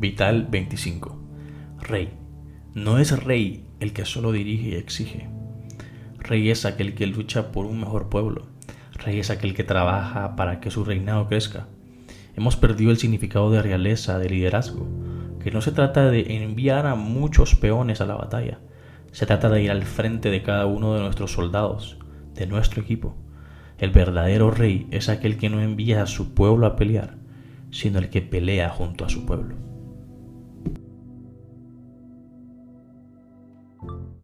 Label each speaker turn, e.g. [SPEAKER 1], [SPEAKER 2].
[SPEAKER 1] Vital 25. Rey. No es rey el que solo dirige y exige. Rey es aquel que lucha por un mejor pueblo. Rey es aquel que trabaja para que su reinado crezca. Hemos perdido el significado de realeza, de liderazgo, que no se trata de enviar a muchos peones a la batalla, se trata de ir al frente de cada uno de nuestros soldados, de nuestro equipo. El verdadero rey es aquel que no envía a su pueblo a pelear, sino el que pelea junto a su pueblo.